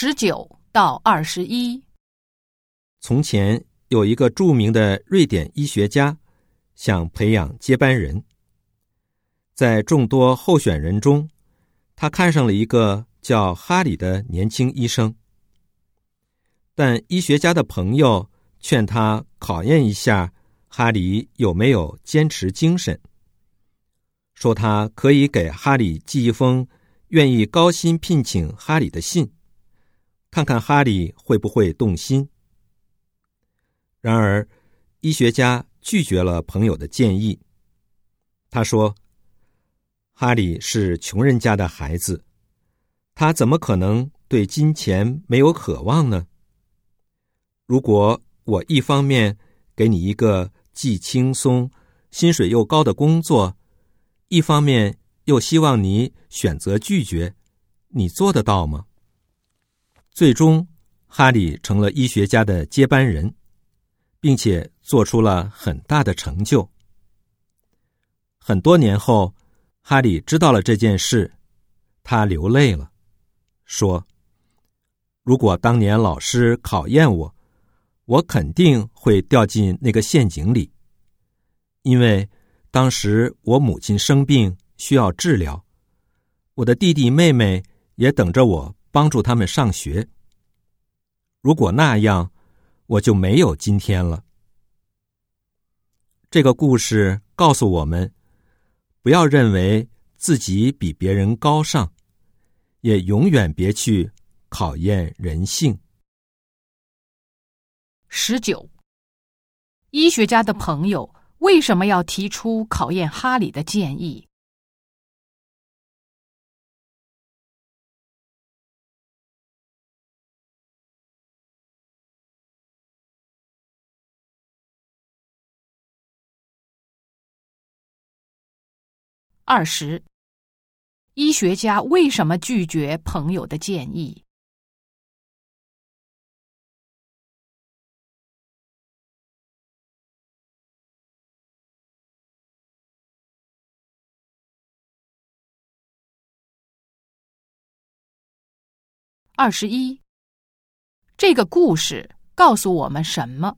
十九到二十一。从前有一个著名的瑞典医学家，想培养接班人。在众多候选人中，他看上了一个叫哈里的年轻医生。但医学家的朋友劝他考验一下哈里有没有坚持精神，说他可以给哈里寄一封愿意高薪聘请哈里的信，看看哈里会不会动心。然而，医学家拒绝了朋友的建议。他说：“哈里是穷人家的孩子，他怎么可能对金钱没有渴望呢？如果我一方面给你一个既轻松、薪水又高的工作，一方面又希望你选择拒绝，你做得到吗？”最终，哈里成了医学家的接班人。并且做出了很大的成就。很多年后，哈里知道了这件事，他流泪了，说：“如果当年老师考验我，我肯定会掉进那个陷阱里，因为当时我母亲生病需要治疗，我的弟弟妹妹也等着我帮助他们上学。如果那样。”我就没有今天了。这个故事告诉我们，不要认为自己比别人高尚，也永远别去考验人性。十九，医学家的朋友为什么要提出考验哈里的建议？二十，医学家为什么拒绝朋友的建议？二十一，这个故事告诉我们什么？